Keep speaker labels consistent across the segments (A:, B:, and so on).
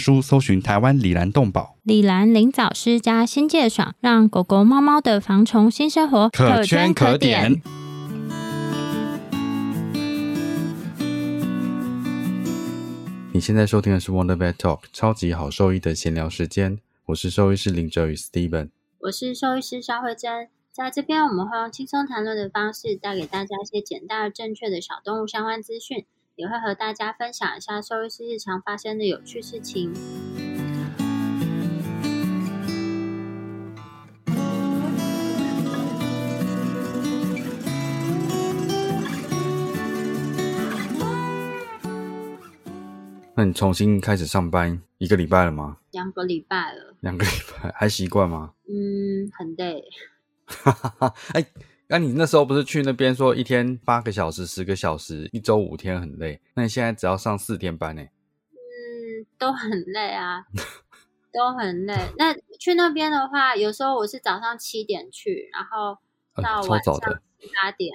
A: 书搜寻台湾李兰动保。
B: 李兰林藻虱加新界爽，让狗狗、猫猫的防虫新生活
A: 可圈可点。你现在收听的是 Wonder Vet Talk 超级好兽医的闲聊时间，我是兽医师林哲宇 Steven，
B: 我是兽医师肖慧珍，在这边我们会用轻松谈论的方式带给大家一些简单而正确的小动物相关资讯，也会和大家分享一下兽医师日常发生的有趣事情。
A: 那你重新开始上班一个礼拜了吗？
B: 两个礼拜了。
A: 两个礼拜还习惯吗？
B: 嗯，很累。
A: 哈哈哈！哎，那你那时候不是去那边说一天八个小时、十个小时，一周五天很累？那你现在只要上四天班呢？
B: 嗯，都很累啊，都很累。那去那边的话，有时候我是早上七点去，然后到晚上七八点。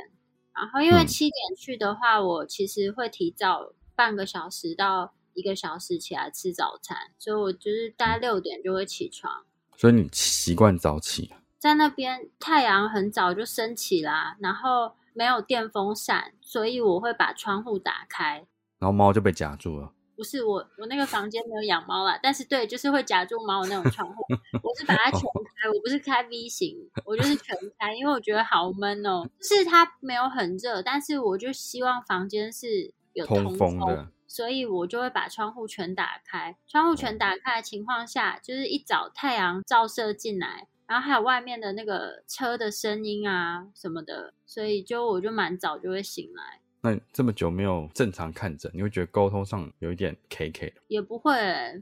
B: 然后因为七点去的话，我其实会提早半个小时到。一个小时起来吃早餐，所以我就是大概六点就会起床。
A: 所以你习惯早起？
B: 在那边太阳很早就升起啦，然后没有电风扇，所以我会把窗户打开，
A: 然后猫就被夹住了。
B: 不是我，我那个房间没有养猫啦，但是对，就是会夹住猫的那种窗户。我是把它全开，我不是开 V 型，我就是全开，因为我觉得好闷哦。就是它没有很热，但是我就希望房间是有通
A: 风的。
B: 所以我就会把窗户全打开，窗户全打开的情况下，就是一早太阳照射进来，然后还有外面的那个车的声音啊什么的，所以就我就蛮早就会醒来。
A: 那这么久没有正常看诊，你会觉得沟通上有一点 K K
B: 也不会，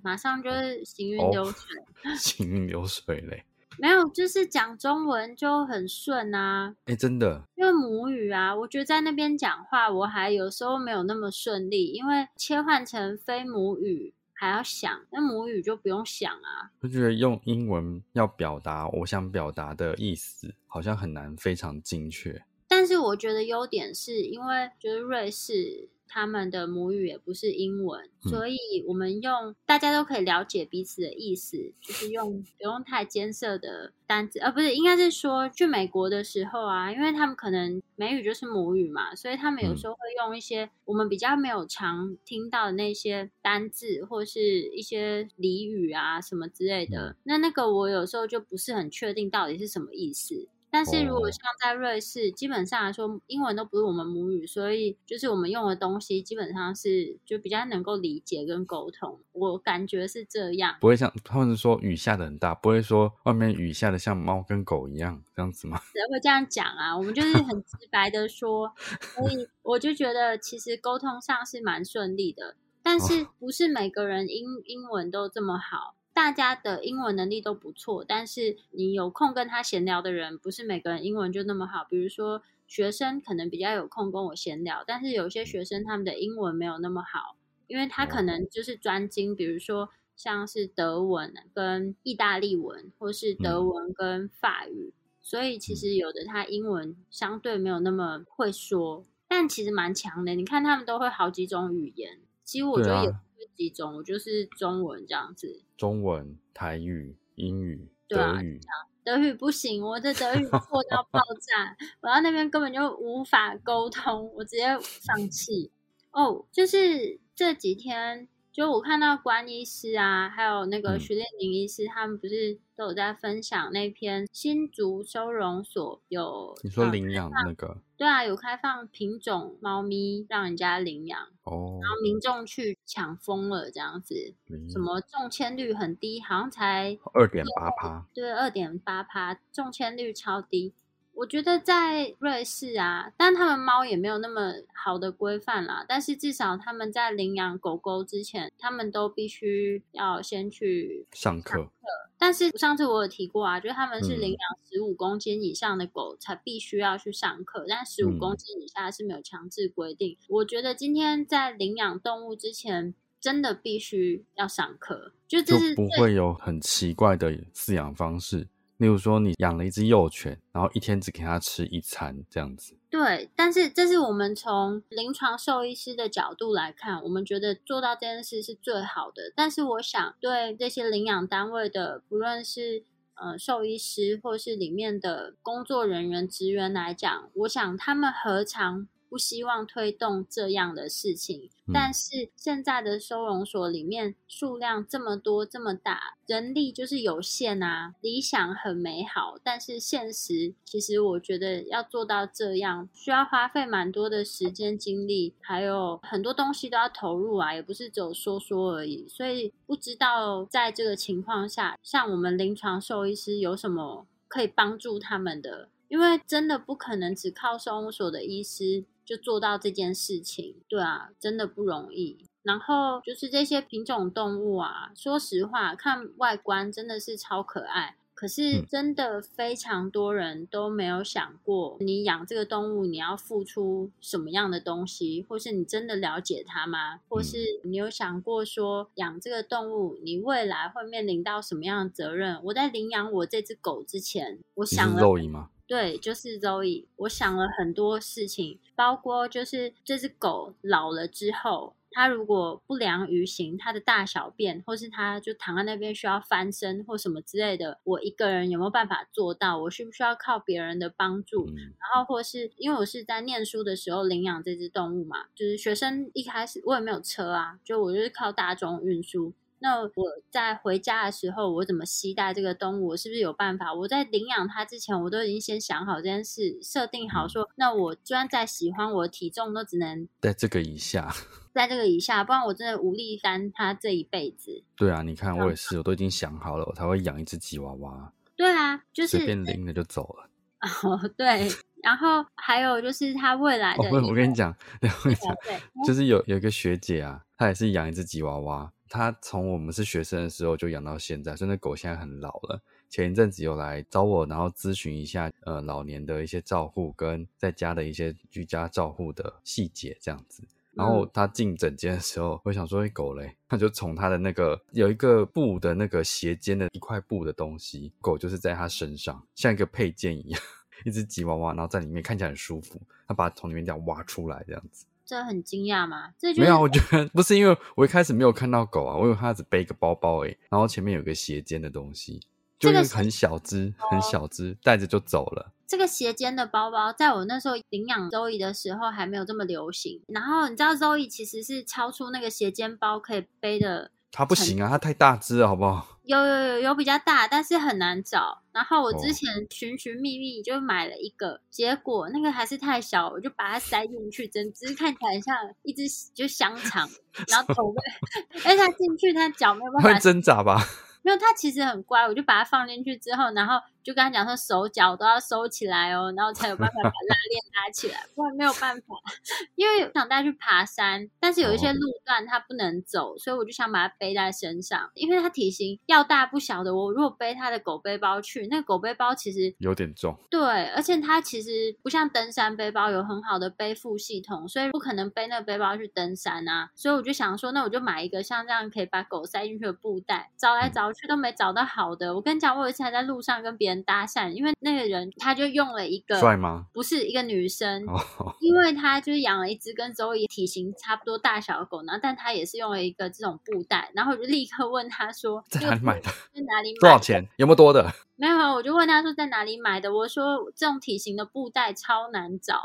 B: 马上就是行云流水，
A: 行云流水嘞。
B: 没有，就是讲中文就很顺啊！
A: 哎，真的，
B: 因为母语啊，我觉得在那边讲话，我还有时候没有那么顺利，因为切换成非母语还要想，那母语就不用想啊。
A: 我觉得用英文要表达我想表达的意思，好像很难非常精确。
B: 但是我觉得优点是因为就是瑞士。他们的母语也不是英文，所以我们用大家都可以了解彼此的意思，就是用 不用太艰涩的单词，呃不是应该是说去美国的时候啊，因为他们可能美语就是母语嘛，所以他们有时候会用一些我们比较没有常听到的那些单字或是一些俚语啊什么之类的，那那个我有时候就不是很确定到底是什么意思。但是如果像在瑞士，基本上来说，英文都不是我们母语，所以就是我们用的东西基本上是就比较能够理解跟沟通。我感觉是这样，
A: 不会像他们说雨下的很大，不会说外面雨下的像猫跟狗一样这样子吗？
B: 谁会这样讲啊？我们就是很直白的说，所以我就觉得其实沟通上是蛮顺利的，但是不是每个人英英文都这么好。大家的英文能力都不错，但是你有空跟他闲聊的人，不是每个人英文就那么好。比如说学生可能比较有空跟我闲聊，但是有些学生他们的英文没有那么好，因为他可能就是专精，比如说像是德文跟意大利文，或是德文跟法语，所以其实有的他英文相对没有那么会说，但其实蛮强的。你看他们都会好几种语言，其实我觉得也。几种，我就是中文这样子。
A: 中文、台语、英语、德语。
B: 德语不行，我的德语破到爆炸，我到那边根本就无法沟通，我直接放弃。哦，就是这几天就我看到关医师啊，还有那个
A: 嗯
B: 徐练宁医师，他们不是都有在分享那篇新竹收容所有
A: 你说
B: 呃
A: 领养那个
B: 对啊，有开放品种猫咪让人家领养，
A: 哦，
B: 然后民众去抢疯了这样子，什么中签率很低，好像才
A: 二点八趴？
B: 对二点八趴，中签率超低。我觉得在瑞士啊，但他们猫也没有那么好的规范啦。但是至少他们在领养狗狗之前，他们都必须要先去。
A: 上课
B: 但是上次我有提过啊，就是他们是
A: 嗯
B: 领养十五公斤以上的狗才必须要去上课，但十五
A: 嗯
B: 公斤以下是没有强制规定。我觉得今天在领养动物之前，真的必须要上课，就这
A: 就是不
B: 最
A: 会有很奇怪的饲养方式。例如说，你养了一只幼犬，然后一天只给它吃一餐这样子。
B: 对，但是这是我们从临床兽医师的角度来看，我们觉得做到这件事是最好的。但是我想，对这些领养单位的，不论是呃兽医师或是里面的工作人员、职员来讲，我想他们何尝不希望推动这样的事情？
A: 嗯
B: 但是现在的收容所里面数量这么多这么大，人力就是有限啊。理想很美好，但是现实其实我觉得要做到这样，需要花费蛮多的时间精力，还有很多东西都要投入啊，也不是只有说说而已。所以不知道在这个情况下，像我们临床兽医师有什么可以帮助他们的？因为真的不可能只靠收容所的医师就做到这件事情，对啊，真的不容易。然后就是这些品种动物啊，说实话，看外观真的是超可爱。可是
A: 嗯
B: 真的非常多人都没有想过，你养这个动物，你要付出什么样的东西，或是你真的了解它吗？或
A: 嗯
B: 是你有想过说，养这个动物，你未来会面临到什么样的责任？我在领养我这只狗之前，我想了
A: 肉姨吗？
B: 对，就是周易。我想了很多事情，包括就是这只狗老了之后，它如果不良于行，它的大小便，或是它就躺在那边需要翻身或什么之类的，我一个人有没有办法做到？我需不需要靠别人的帮助？
A: 嗯，
B: 然后或是因为我是在念书的时候领养这只动物嘛，就是学生一开始我也没有车啊，就我就是靠大众运输。那我在回家的时候，我怎么携带这个动物？我是不是有办法？我在领养它之前，我都已经先想好这件事，设定好说，那我就算再喜欢，我的体重都只能
A: 在这个以下。
B: 在这个以下，不然我真的无力担它这一辈子。
A: 对啊，你看我也是，我都已经想好了，我才会养一只吉娃娃，
B: 对啊，就是
A: 随便拎了就走了。
B: 哦，对。然后还有就是他未来
A: 哦，
B: 的
A: 不，我跟你讲，我跟你讲，就是有有一个学姐啊，她也是养一只吉娃娃，她从我们是学生的时候就养到现在，所以那狗现在很老了。前一阵子有来找我，然后咨询一下呃老年的一些照护跟在家的一些居家照护的细节这样子。然后他进诊间的时候，我想说，哎，狗嘞，他就从他的那个有一个布的那个斜肩的一块布的东西，狗就是在他身上，像一个配件一样，一只吉娃娃，然后在里面看起来很舒服，他把它从里面这样挖出来这样子。
B: 这很惊讶吗？这就是
A: 没有，我觉得不是因为我一开始没有看到狗啊，我以为它只背个包包诶，然后前面有个斜肩的东西，就
B: 是
A: 很小只，很小只，带着就走了。
B: 这个斜肩的包包，在我那时候领养周易的时候还没有这么流行。然后你知道周易其实是超出那个斜肩包可以背的，
A: 它不行啊，它太大只了，好不好？
B: 有有有有比较大，但是很难找。然后我
A: 哦
B: 之前寻寻觅觅就买了一个，结果那个还是太小，我就把它塞进去，整只看起来很像一只就香肠，然后 头被，而且它进去它脚没有办法
A: 挣扎吧？
B: 没有，它其实很乖，我就把它放进去之后，然后就跟他讲说手脚都要收起来哦，然后才有办法把 拉链拉起来，不然没有办法。因为想带它去爬山，但是有一些
A: 哦
B: 路段它不能走，所以我就想把它背在身上。因为它体型要大不小的，我如果背它的狗背包去，那个狗背包其实
A: 有点重，
B: 对，而且它其实不像登山背包有很好的背负系统，所以不可能背那个背包去登山啊。所以我就想说，那我就买一个像这样可以把狗塞进去的布袋，找来找去都没找到好的。我跟你讲，我有一次还在路上跟别人搭讪，因为那个人他就用了一个
A: 帅吗？
B: 不是一个女生，
A: 哦，
B: 因为他就是养了一只跟周怡体型差不多大小的狗，然后但他也是用了一个这种布袋，然后我就立刻问他说，
A: 在哪里买的？
B: 在哪里买的？
A: 多少钱？有没有多的？
B: 没有，我就问他说在哪里买的。我说这种体型的布袋超难找，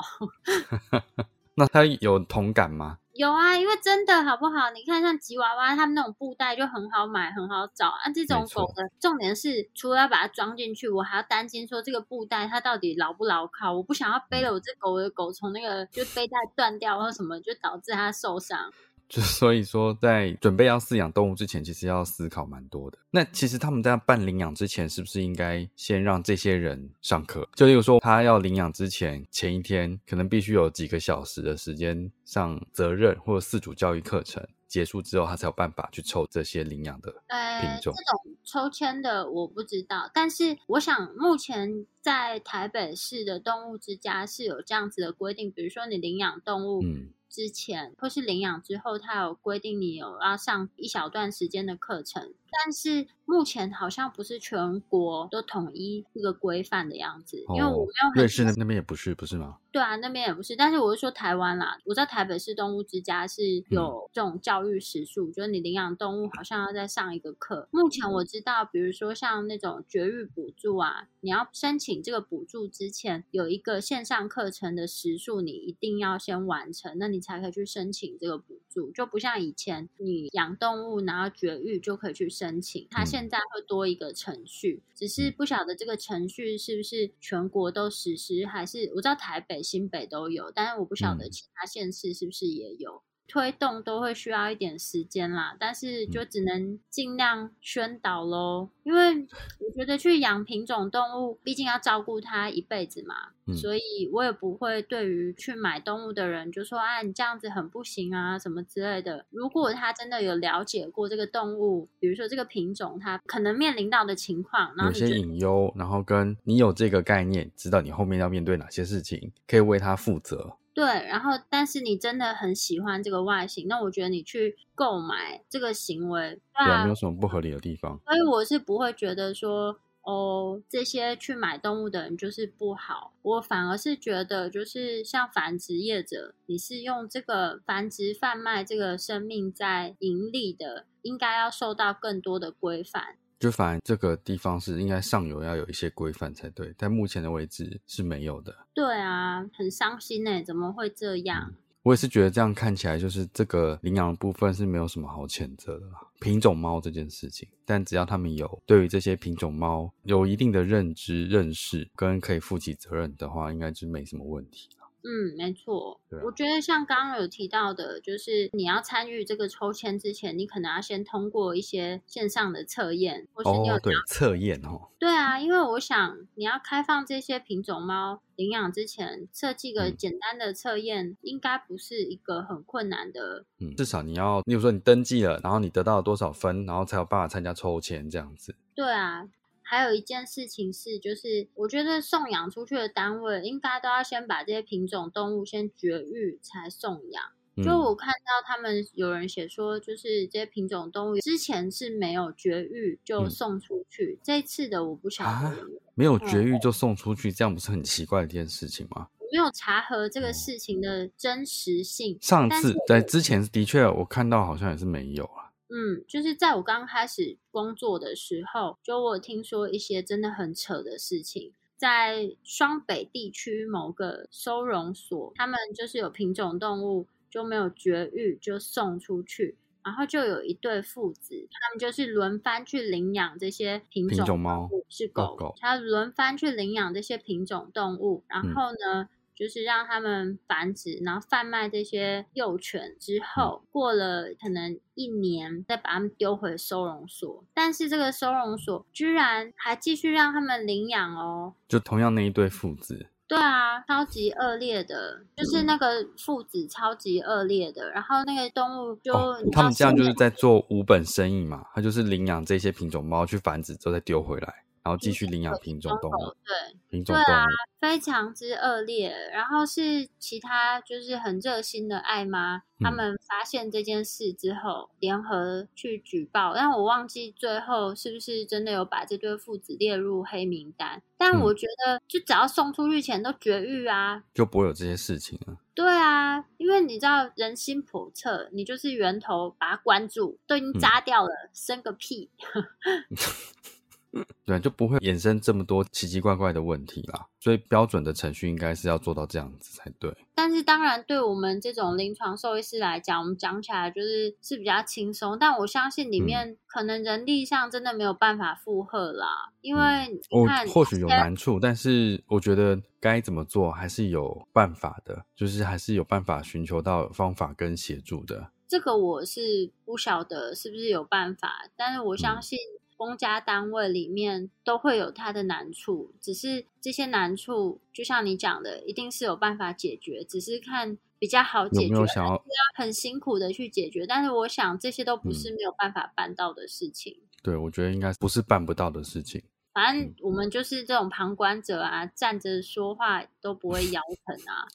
A: 那他有同感吗？
B: 有啊，因为真的好不好？你看像吉娃娃，他们那种布袋就很好买，很好找啊。这种狗的重点是，除了要把它装进去，我还要担心说这个布袋它到底牢不牢靠。我不想要背了我这狗的狗从那个就背带断掉或什么，就导致它受伤。
A: 就 所以说，在准备要饲养动物之前，其实要思考蛮多的。那其实他们在办领养之前，是不是应该先让这些人上课？就例如说，他要领养之前，前一天可能必须有几个小时的时间上责任或者饲主教育课程，结束之后，他才有办法去抽这些领养的品种。
B: 这种抽签的我不知道，但是我想目前在台北市的动物之家是有这样子的规定，比如说你领养动物，嗯。之前或是领养之后，他有规定你有要上一小段时间的课程。但是目前好像不是全国都统一这个规范的样子，因为我没有
A: 瑞士那那边也不是，不是吗？
B: 对啊，那边也不是。但是我是说台湾啦，我在台北市动物之家是有这种教育时数，就是你领养动物好像要再上一个课。目前我知道，比如说像那种绝育补助啊，你要申请这个补助之前，有一个线上课程的时数，你一定要先完成，那你才可以去申请这个补助。就不像以前你养动物然后绝育就可以去。申请，它现在会多一个程序，只是不晓得这个程序是不是全国都实施，还是我知道台北、新北都有，但是我不晓得其他县市是不是也有。推动都会需要一点时间啦，但是就只能尽量宣导喽。因为我觉得去养品种动物，毕竟要照顾它一辈子嘛，所以我也不会对于去买动物的人就说：“啊，你这样子很不行啊，什么之类的。”如果他真的有了解过这个动物，比如说这个品种它可能面临到的情况，然后
A: 有些隐忧，然后跟你有这个概念，知道你后面要面对哪些事情，可以为它负责。
B: 对，然后但是你真的很喜欢这个外形，那我觉得你去购买这个行为，
A: 对啊，没有什么不合理的地方。
B: 所以我是不会觉得说，哦，这些去买动物的人就是不好。我反而是觉得，就是像繁殖业者，你是用这个繁殖贩卖这个生命在盈利的，应该要受到更多的规范。
A: 就反正这个地方是应该上游要有一些规范才对，但目前的为止是没有的。
B: 对啊，很伤心哎，怎么会这样？
A: 我也是觉得这样看起来，就是这个领养的部分是没有什么好谴责的品种猫这件事情，但只要他们有对于这些品种猫有一定的认知、认识跟可以负起责任的话，应该就没什么问题。
B: 嗯，没错。我觉得像刚刚有提到的，就是你要参与这个抽签之前，你可能要先通过一些线上的测验，或是你有
A: 对测验哦。
B: 对啊，因为我想你要开放这些品种猫领养之前，设计个简单的测验，应该不是一个很困难的。
A: 嗯，至少你要，例如说你登记了，然后你得到了多少分，然后才有办法参加抽签这样子。
B: 对啊。还有一件事情是，就是我觉得送养出去的单位应该都要先把这些品种动物先绝育才送养。就我看到他们有人写说，就是这些品种动物之前是没有绝育就送出去，这次的我不晓得。
A: 没有绝育就送出去，这样不是很奇怪的一件事情吗？
B: 我没有查核这个事情的真实性。
A: 上次在之前的确我看到好像也是没有啊。
B: 嗯，就是在我刚开始工作的时候，就我听说一些真的很扯的事情，在双北地区某个收容所，他们就是有品种动物就没有绝育就送出去，然后就有一对父子，他们就是轮番去领养这些品种
A: 猫，
B: 是狗，他轮番去领养这些品种动物，然后呢？就是让他们繁殖，然后贩卖这些幼犬之后，过了可能一年，再把它们丢回收容所。但是这个收容所居然还继续让他们领养哦！
A: 就同样那一对父子。
B: 对啊，超级恶劣的，就是那个父子超级恶劣的。然后那个动物就
A: 他们这样就是在做无本生意嘛，他就是领养这些品种猫去繁殖之后再丢回来。然后继续领养品种动物，
B: 对，
A: 品种动物啊
B: 非常之恶劣。然后是其他就是很热心的爱妈，他们发现这件事之后，联合去举报。但我忘记最后是不是真的有把这对父子列入黑名单。但我觉得，就只要送出去前都绝育啊，
A: 就不会有这些事情了。
B: 对啊，因为你知道人心叵测，你就是源头把它关住，都已经扎掉了，生个屁。
A: 对，就不会衍生这么多奇奇怪怪的问题啦。所以标准的程序应该是要做到这样子才对。
B: 但是当然，对我们这种临床兽医师来讲，我们讲起来就是是比较轻松。但我相信里面可能人力上真的没有办法负荷啦，因为
A: 我
B: 看
A: 或许有难处，但是我觉得该怎么做还是有办法的，就是还是有办法寻求到方法跟协助的。
B: 这个我是不晓得是不是有办法，但是我相信公家单位里面都会有它的难处，只是这些难处就像你讲的，一定是有办法解决，只是看比较好解决，
A: 有没有想要
B: 很辛苦的去解决。但是我想这些都不是没有办法办到的事情。
A: 对，我觉得应该不是办不到的事情。
B: 反正我们就是这种旁观者啊，站着说话都不会 腰疼啊，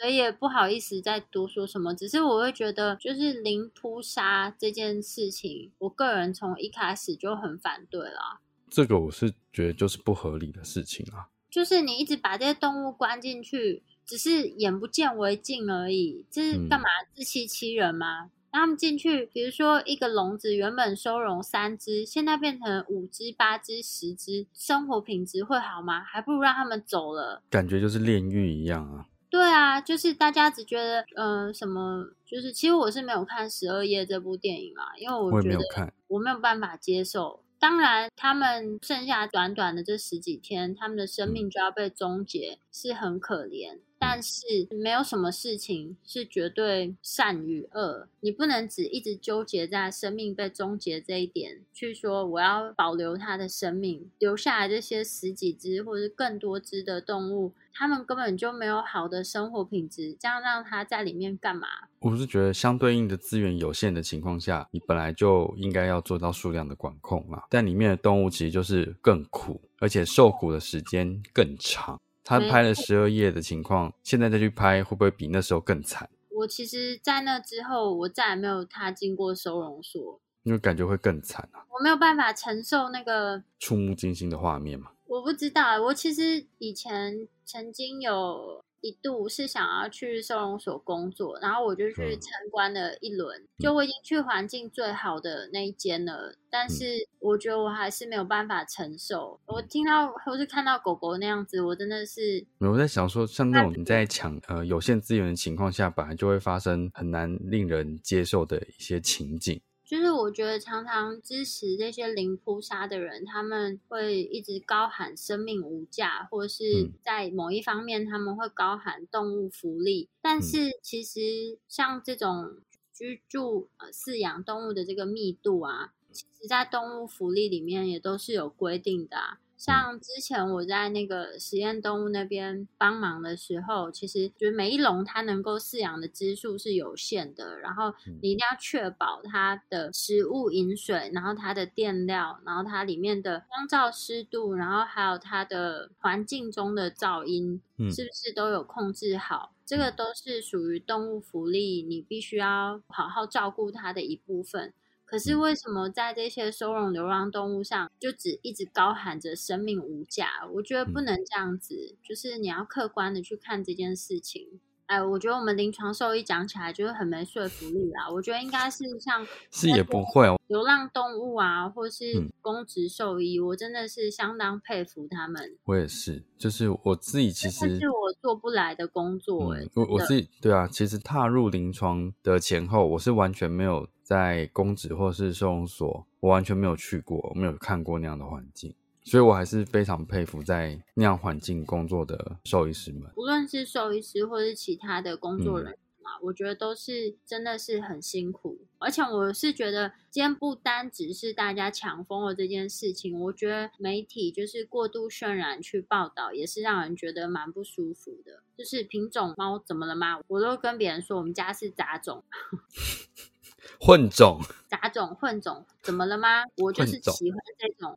B: 所以也不好意思再多说什么。只是我会觉得，就是零扑杀这件事情，我个人从一开始就很反对了。
A: 这个我是觉得就是不合理的事情啊。
B: 就是你一直把这些动物关进去，只是眼不见为净而已，这是干嘛自欺欺人吗？让他们进去，比如说一个笼子原本收容三只，现在变成五只、八只、十只，生活品质会好吗？还不如让他们走了。
A: 感觉就是炼狱一样啊。
B: 对啊，就是大家只觉得，嗯、什么，就是其实我是没有看《十二夜》这部电影啊，因为我觉得
A: 没，
B: 我没有办法接受。当然，他们剩下短短的这十几天，他们的生命就要被终结，是很可怜。但是没有什么事情是绝对善与恶，你不能只一直纠结在生命被终结这一点，去说我要保留它的生命，留下来这些十几只或者是更多只的动物，它们根本就没有好的生活品质，这样让它在里面干嘛？
A: 我是觉得相对应的资源有限的情况下，你本来就应该要做到数量的管控嘛。但里面的动物其实就是更苦，而且受苦的时间更长。他拍了十二页的情况，现在再去拍，会不会比那时候更惨？
B: 我其实，在那之后，我再也没有踏进过收容所，
A: 因为感觉会更惨啊，
B: 我没有办法承受那个。
A: 触目惊心的画面嘛。
B: 我不知道欸，我其实以前曾经有一度是想要去收容所工作，然后我就去
A: 嗯
B: 参观了一轮，就我已经去环境最好的那一间了，但是我觉得我还是没有办法承受。我听到或是看到狗狗那样子，我真的是
A: 我在想说，像那种你在抢呃有限资源的情况下，本来就会发生很难令人接受的一些情景。
B: 就是我觉得常常支持这些零扑杀的人，他们会一直高喊生命无价，或是
A: 嗯
B: 在某一方面他们会高喊动物福利。但
A: 嗯
B: 是其实像这种居住呃饲养动物的这个密度啊，其实在动物福利里面也都是有规定的啊。像之前我在那个实验动物那边帮忙的时候，其实就是每一笼它能够饲养的只数是有限的，然后你一定要确保它的食物、饮水，然后它的垫料，然后它里面的光照湿度，然后还有它的环境中的噪音，
A: 嗯
B: 是不是都有控制好？这个都是属于动物福利，你必须要好好照顾它的一部分。可是为什么在这些收容流浪动物上，就只一直高喊着生命无价？我觉得不能这样子，就是你要客观的去看这件事情。哎，我觉得我们临床兽医讲起来就是很没说服力啦。我觉得应该是像
A: 是也不会哦，
B: 流浪动物啊，或是
A: 嗯
B: 公职兽医，我真的是相当佩服他们。
A: 我也是，就是我自己其
B: 这
A: 实
B: 是我做不来的工作、欸，
A: 嗯，我我自己对啊，其实踏入临床的前后，我是完全没有在公职或是收容所，我完全没有去过，我没有看过那样的环境，所以我还是非常佩服在那样环境工作的兽医师们。
B: 无论是兽医师或是其他的工作
A: 嗯
B: 人员啊，我觉得都是真的是很辛苦。而且我是觉得，今天不单只是大家抢疯了这件事情，我觉得媒体就是过度渲染去报道，也是让人觉得蛮不舒服的。就是品种猫怎么了吗？我都跟别人说我们家是杂种，
A: 混种，
B: 杂种混种怎么了吗？我就是喜欢这种。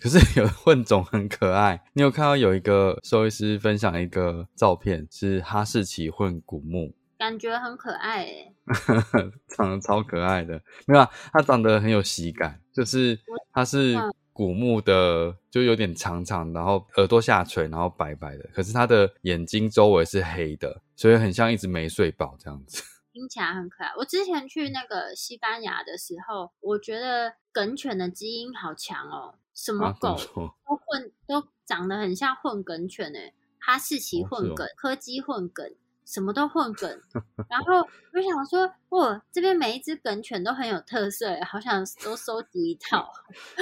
A: 可是有混种很可爱。你有看到有一个兽医师分享一个照片，是哈士奇混古牧，
B: 感觉很可爱诶、
A: 长得超可爱的。没有啊，它长得很有喜感，就是它是
B: 嗯
A: 古牧的，就有点长长，然后耳朵下垂，然后白白的，可是它的眼睛周围是黑的，所以很像一直没睡饱这样子。
B: 听起来很可爱。我之前去那个西班牙的时候，我觉得梗犬的基因好强哦。什么狗 都混都长得很像混梗犬诶、哈士奇混梗、柯基混梗，什么都混梗。然后我想说，哇，这边每一只梗犬都很有特色诶、好想都收集一套，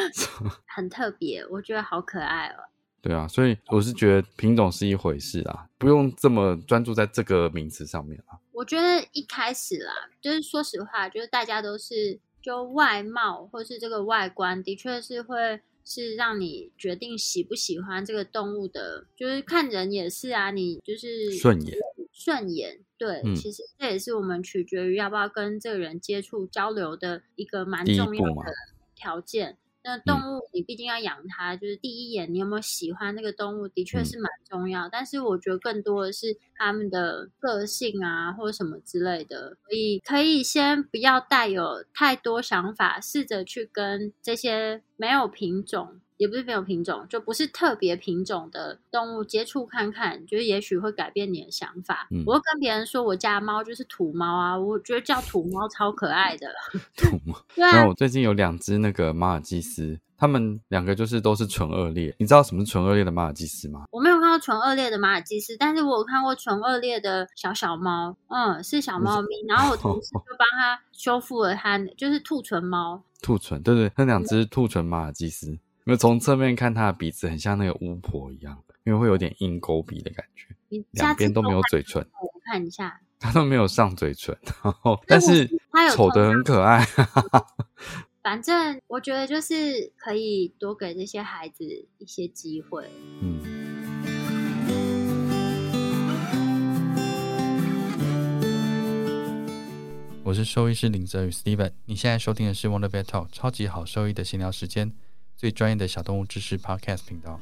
B: 很特别，我觉得好可爱哦。
A: 对啊，所以我是觉得品种是一回事啊，不用这么专注在这个名词上面啊。
B: 我觉得一开始啦，就是说实话，就是大家都是就外貌或是这个外观，的确是会是让你决定喜不喜欢这个动物的，就是看人也是啊，你就是
A: 顺眼，
B: 顺眼。对，
A: 嗯
B: 其实这也是我们取决于要不要跟这个人接触交流的一个蛮重要的条件。那动物你毕竟要养它，就是第一眼你有没有喜欢那个动物，的确
A: 嗯
B: 是蛮重要。但是我觉得更多的是它们的个性啊，或者什么之类的，所以可以先不要带有太多想法，试着去跟这些没有品种。也不是没有品种，就不是特别品种的动物接触看看，就是也许会改变你的想法。
A: 嗯
B: 我会跟别人说我家的猫就是土猫啊，我觉得叫土猫超可爱的。
A: 土猫？
B: 对啊
A: 然后，我最近有两只那个马尔济斯，它们两个就是都是纯恶劣。你知道什么是纯恶劣的马尔济斯吗？
B: 我没有看到纯恶劣的马尔济斯，但是我有看过纯恶劣的小小猫，嗯，是小猫咪。然后我同事就帮它修复了它，就是兔唇猫。
A: 兔唇，对对，那两只兔唇马尔济斯，因为从侧面看他的鼻子很像那个巫婆一样，因为会有点鹰钩鼻的感觉，两边都没有嘴唇，
B: 我看一下。
A: 他都没有上嘴唇，然后但是
B: 它有
A: 丑的很可爱。
B: 反正我觉得就是可以多给这些孩子一些机会。
A: 嗯，我是兽医师林泽宇 Steven，你现在收听的是 Wonder Vet Talk 超级好兽医的闲聊时间，最专业的小动物知识 Podcast 频道。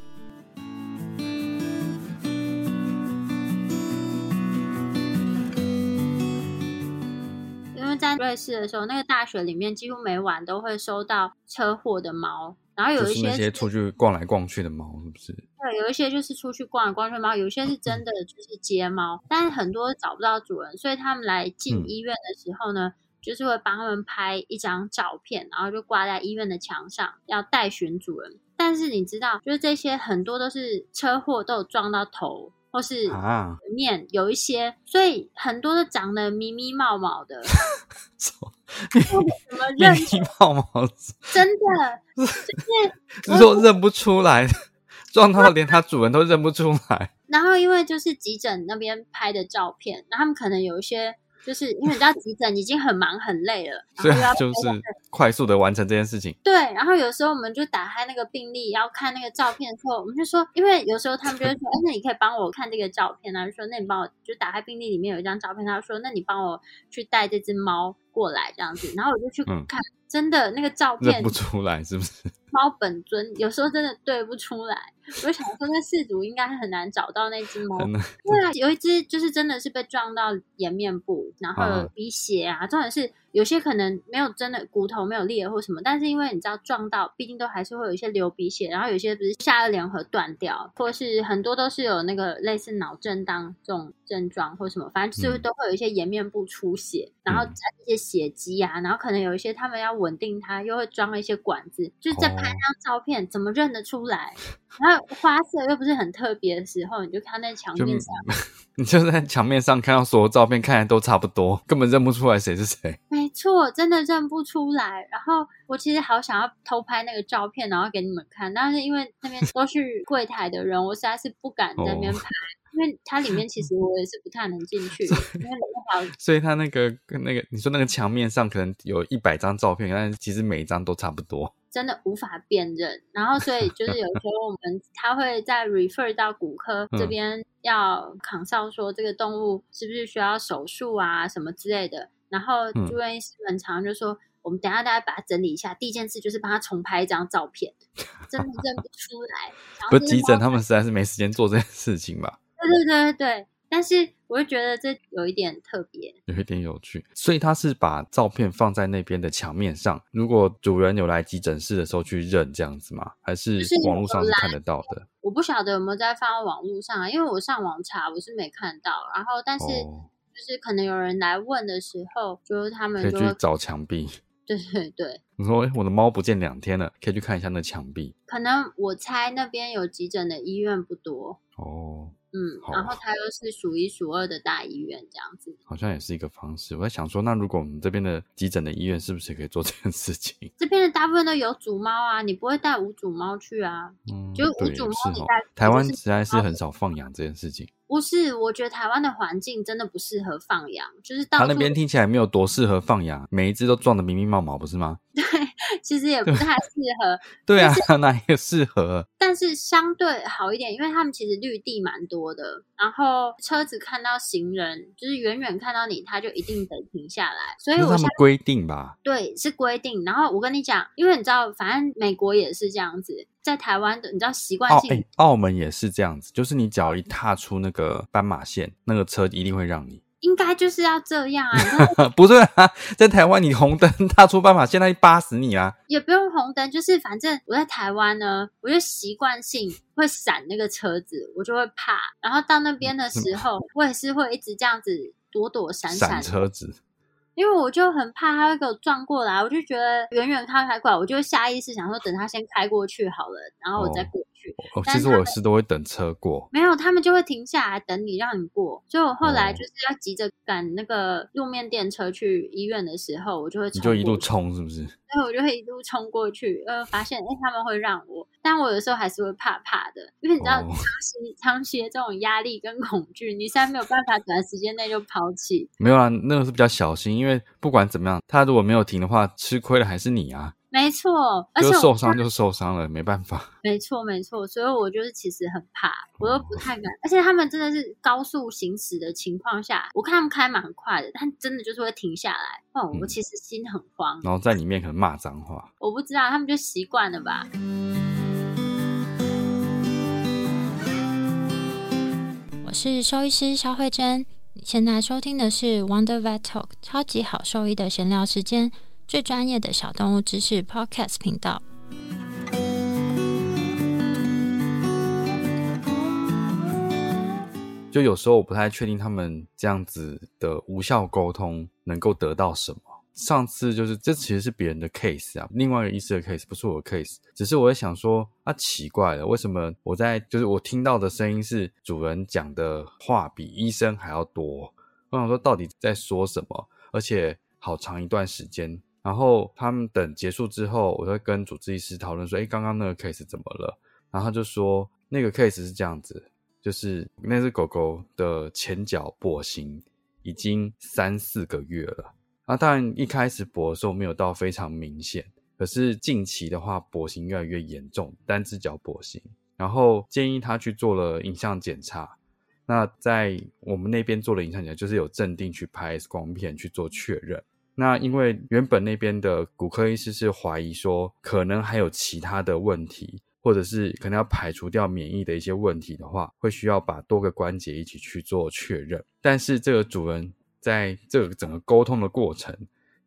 B: 因为在瑞士的时候，那个大学里面几乎每晚都会收到车祸的猫，然后有一些
A: 些出去逛来逛去的猫，是不是？
B: 对，有一些就是出去逛来逛去的猫，有一些是真的就是街猫，但是很多找不到主人，所以他们来进
A: 嗯
B: 医院的时候呢，就是会帮他们拍一张照片，然后就挂在医院的墙上，要待寻主人。但是你知道，就是这些很多都是车祸都有撞到头，或是
A: 啊，
B: 面有一些，所以很多都长得咪咪冒冒的，怎么
A: 密
B: 认？
A: 密毛毛，
B: 真的 就是
A: 认不出来，撞到连它主人都认不出来。
B: 然后因为就是急诊那边拍的照片，然后他们可能有一些，就是因为你知道急诊已经很忙很累了，然后
A: 所以
B: 要
A: 就是快速的完成这件事情。
B: 对，然后有时候我们就打开那个病历，要看那个照片的时候，我们就说，因为有时候他们就会说，哎，那你可以帮我看这个照片啊，就说那你帮我就打开病历里面有一张照片，他就说，那你帮我去带这只猫过来这样子，然后我就去
A: 嗯
B: 看，真的那个照片
A: 认不出来是不是？
B: 猫本尊有时候真的对不出来，我就想说那事主应该很难找到那只猫。对啊，有一只就是真的是被撞到颜面部，然后鼻血啊，重点是有些可能没有真的骨头没有裂或什么，但是因为你知道撞到，毕竟都还是会有一些流鼻血，然后有些不是下颚联合断掉，或是很多都是有那个类似脑震荡这种症状或什么，反正就是
A: 嗯。
B: 都会有一些颜面部出血，然后
A: 嗯。
B: 沾一些血迹啊，然后可能有一些他们要稳定它，又会装了一些管子，就是在拍
A: 哦
B: 张照片，怎么认得出来？然后花色又不是很特别的时候，你就看在墙面上。
A: 你就在墙面上看到所有照片，看起来都差不多，根本认不出来谁是谁。
B: 没错，真的认不出来。然后我其实好想要偷拍那个照片，然后给你们看，但是因为那边都是柜台的人，我实在是不敢在那边
A: 哦
B: 拍，因为它里面其实我也是不太能进去，因为没办法
A: 所以它那个跟那个你说那个墙面上可能有一百张照片，但是其实每一张都差不多。
B: 真的无法辨认。然后所以就是有时候我们他会在 refer 到骨科这
A: 嗯
B: 边要扛上说这个动物是不是需要手术啊什么之类的。然后
A: 嗯
B: 住院医师很常就说。我们等下大家把它整理一下，第一件事就是帮他重拍一张照片，真的认不出来。
A: 不急诊，他们实在是没时间做这件事情吧？
B: 对对对对对，但是我就觉得这有一点特别。
A: 有一点有趣。所以他是把照片放在那边的墙面上，如果主人有来急诊室的时候去认这样子吗？还是
B: 是
A: 网络上是看得到的？
B: 我不晓得有没有在放到网络上啊，因为我上网查我是没看到。然后，但是
A: 哦，
B: 就是可能有人来问的时候，就是他们
A: 可以去找墙壁。
B: 对对对，
A: 你说诶我的猫不见两天了，可以去看一下那墙壁。
B: 可能我猜那边有急诊的医院不多，
A: 哦，
B: 嗯，然后它又是数一数二的大医院这样子。
A: 好像也是一个方式。我在想说，那如果我们这边的急诊的医院是不是也可以做这件事情？
B: 这边的大部分都有主猫啊，你不会带无主猫去啊？
A: 嗯，
B: 就
A: 对，
B: 无主猫你带
A: 台湾
B: 就是
A: 实在是很少放养这件事情。
B: 不是，我觉得台湾的环境真的不适合放羊，就是到
A: 他那边听起来没有多适合放羊，每一只都撞得明明毛毛，不是吗？
B: 对其实也不太适合，
A: 对啊，哪一个适合？
B: 但是相对好一点，因为他们其实绿地蛮多的，然后车子看到行人，就是远远看到你，他就一定得停下来。所以我想
A: 他们规定吧？
B: 对是规定。然后我跟你讲，因为你知道，反正美国也是这样子，在台湾的你知道习惯
A: 澳
B: 性
A: 哎，澳门也是这样子，就是你只要一踏出那个斑马线，那个车一定会让你。
B: 应该就是要这样啊，
A: 不是啊，在台湾你红灯踏出斑马线，那扒死你啊！
B: 也不用红灯，就是反正我在台湾呢，我就习惯性会闪那个车子，我就会怕。然后到那边的时候，我也是会一直这样子躲躲闪
A: 闪
B: 闪，
A: 车子，
B: 因为我就很怕他会给我撞过来，我就觉得远远看开过来，我就下意识想说等他先开过去好了，然后我再
A: 哦。
B: 过去。
A: 哦，其实我是都会等车过。
B: 没有，他们就会停下来等你，让你过。所以我后来
A: 哦
B: 就是要急着赶那个路面电车去医院的时候，我就会
A: 你就一路
B: 冲
A: 是不是？
B: 所以我就会一路冲过去，呃，发现哎、诶他们会让我，但我有时候还是会怕怕的，因为你知道
A: 哦
B: 长期、长期的这种压力跟恐惧，你现在没有办法短时间内就抛弃。
A: 没有啊，那个是比较小心，因为不管怎么样，他如果没有停的话，吃亏的还是你啊。
B: 没错，而且
A: 受伤就受伤了，没办法。
B: 没错没错，所以我就是其实很怕，我又不太敢，而且他们真的是高速行驶的情况下，我看他们开蛮快的，但真的就是会停下来，哦，我
A: 嗯
B: 其实心很慌，
A: 然后在里面可能骂脏话。
B: 我不知道他们就习惯了吧。
C: 我是兽医师肖慧珍，你现在收听的是 Wonder Vet Talk 超级好兽医的闲聊时间，最专业的小动物知识 Podcast 频道。
A: 就有时候我不太确定他们这样子的无效沟通能够得到什么。上次就是这其实是别人的 case 啊，另外一个医师的 case 不是我的 case，只是我在想说啊，奇怪了，为什么我在就是我听到的声音是主人讲的话比医生还要多？我想说到底在说什么，而且好长一段时间。然后他们等结束之后，我会跟主治医师讨论说，诶，刚刚那个 case 怎么了？然后他就说那个 case 是这样子，就是那只狗狗的前脚跛行已经三四个月了。那当然一开始跛的时候没有到非常明显，可是近期的话跛行越来越严重，单只脚跛行。然后建议他去做了影像检查。那在我们那边做了影像检查，就是有镇定去拍 X 光片去做确认。那因为原本那边的骨科医师是怀疑说，可能还有其他的问题，或者是可能要排除掉免疫的一些问题的话，会需要把多个关节一起去做确认。但是这个主人在这个整个沟通的过程，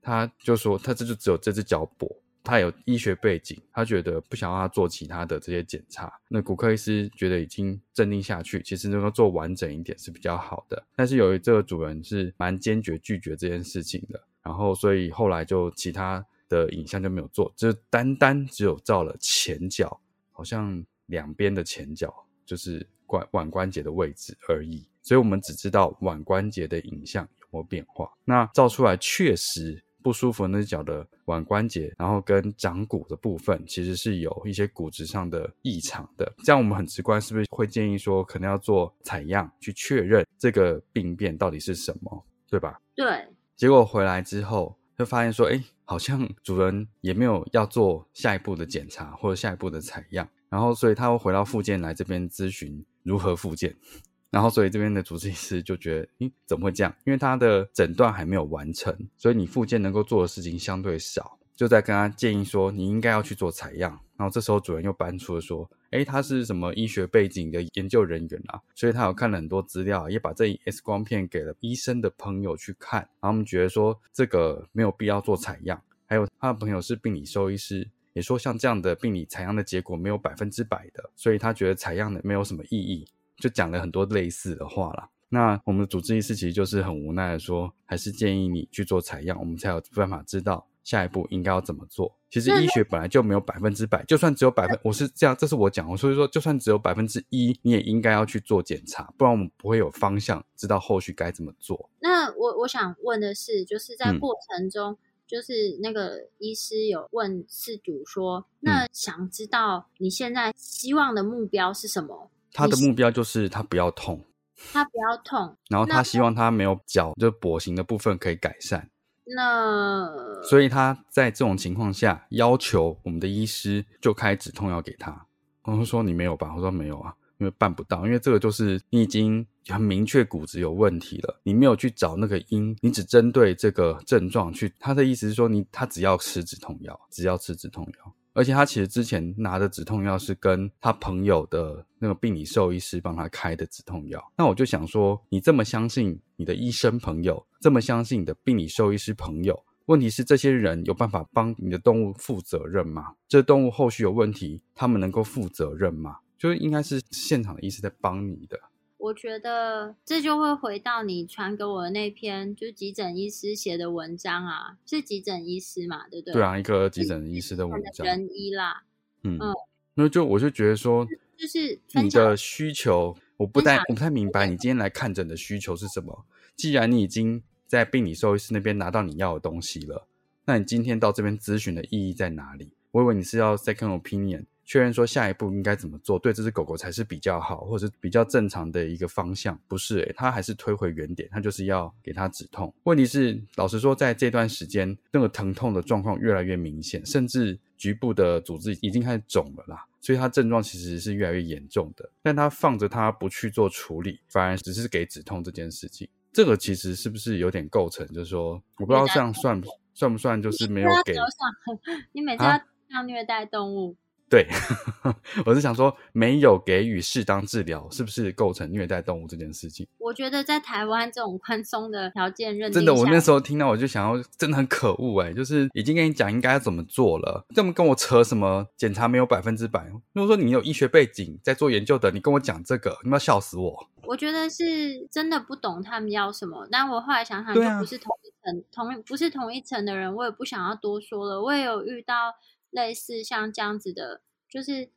A: 他就说他这就只有这只脚跛，他有医学背景，他觉得不想让他做其他的这些检查。那骨科医师觉得已经镇定下去，其实能够做完整一点是比较好的。但是由于这个主人是蛮坚决拒绝这件事情的，然后所以后来就其他的影像就没有做，就单单只有照了前脚，好像两边的前脚就是关腕关节的位置而已。所以我们只知道腕关节的影像有没有变化。那照出来确实不舒服那只脚的腕关节，然后跟掌骨的部分其实是有一些骨质上的异常的。这样我们很直观，是不是会建议说可能要做采样去确认这个病变到底是什么，对吧？
B: 对，
A: 结果回来之后就发现说，哎，好像主人也没有要做下一步的检查或者下一步的采样，然后所以他会回到复健来这边咨询如何复健。然后，所以这边的主治医师就觉得，咦，怎么会这样？因为他的诊断还没有完成，所以你复健能够做的事情相对少，就在跟他建议说，你应该要去做采样。然后这时候主人又搬出了说，诶，他是什么医学背景的研究人员啊？所以他有看了很多资料，也把这 X 光片给了医生的朋友去看。然后我们觉得说，这个没有必要做采样。还有他的朋友是病理兽医师，也说像这样的病理采样的结果没有百分之百的，所以他觉得采样的没有什么意义。就讲了很多类似的话啦。那我们的主治医师其实就是很无奈的说，还是建议你去做采样，我们才有办法知道下一步应该要怎么做。其实医学本来就没有百分之百，就算只有百分，我是这样，这是我讲，所以说就算只有百分之一，你也应该要去做检查，不然我们不会有方向，知道后续该怎么做。
B: 那我我想问的是，就是在
A: 嗯
B: 过程中，就是那个医师有问事主说，那想知道你现在希望的目标是什么？
A: 他的目标就是他不要痛，
B: 他不要痛，
A: 然后他希望他没有脚就跛行的部分可以改善。
B: 那
A: 所以他在这种情况下要求我们的医师就开止痛药给他。我说你没有吧？我说没有啊，因为办不到，因为这个就是你已经很明确骨质有问题了，你没有去找那个因，你只针对这个症状去。他的意思是说你他只要吃止痛药，只要吃止痛药。而且他其实之前拿的止痛药是跟他朋友的那个病理兽医师帮他开的止痛药。那我就想说，你这么相信你的医生朋友，这么相信你的病理兽医师朋友，问题是这些人有办法帮你的动物负责任吗？这动物后续有问题，他们能够负责任吗？就是应该是现场的医师在帮你的。
B: 我觉得这就会回到你传给我的那篇，就是急诊医师写的文章啊，是急诊医师嘛，对不对？
A: 对啊，一个急诊医师的文章，
B: 人医啦，
A: 嗯
B: 嗯，
A: 那就我就觉得说，
B: 就是
A: 你的需求，我不太我不太明白你今天来看诊的需求是什么。既然你已经在病理兽医师那边拿到你要的东西了，那你今天到这边咨询的意义在哪里？我以为你是要 second opinion，确认说下一步应该怎么做，对这只狗狗才是比较好，或者是比较正常的一个方向。不是、欸，它还是推回原点，它就是要给它止痛。问题是，老实说，在这段时间，那个疼痛的状况越来越明显，甚至局部的组织已经开始肿了啦。所以它症状其实是越来越严重的，但它放着它不去做处理，反而只是给止痛这件事情，这个其实是不是有点构成？就是说，我不知道这样算算不算，就是没有给
B: 你每次
A: 啊
B: 要这样虐待动物，
A: 对，我是想说，没有给予适当治疗，是不是构成虐待动物这件事情？
B: 我觉得在台湾这种宽松的条件认定
A: 真的，我那时候听到我就想要，真的很可恶哎、就是已经跟你讲应该要怎么做了，这么跟我扯什么检查没有百分之百？如果说你有医学背景在做研究的，你跟我讲这个，你们要笑死我。
B: 我觉得是真的不懂他们要什么，但我后来想想，不是同一层，同不是同一层的人，我也不想要多说了。我也有遇到类似像这样子的，就是